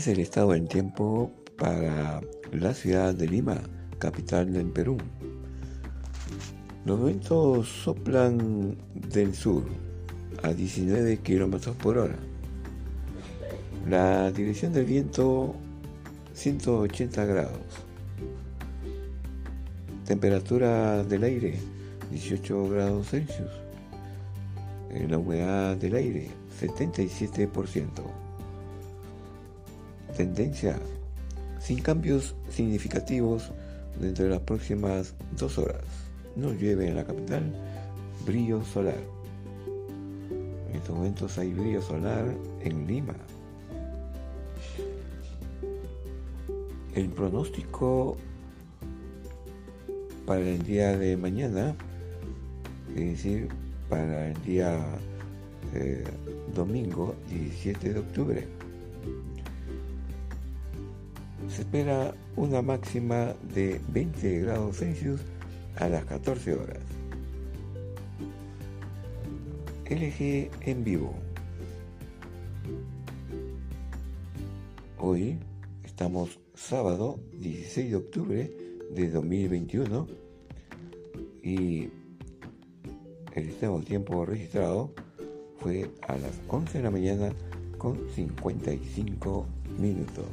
es el estado del tiempo para la ciudad de Lima, capital del Perú. Los vientos soplan del sur a 19 km por hora. La dirección del viento 180 grados. Temperatura del aire 18 grados Celsius. La humedad del aire 77%. Tendencia sin cambios significativos dentro de las próximas dos horas. No llueve en la capital, brillo solar. En estos momentos hay brillo solar en Lima. El pronóstico para el día de mañana, es decir, para el día eh, domingo 17 de octubre. Se espera una máxima de 20 grados Celsius a las 14 horas. LG en vivo. Hoy estamos sábado 16 de octubre de 2021 y el extremo tiempo registrado fue a las 11 de la mañana con 55 minutos.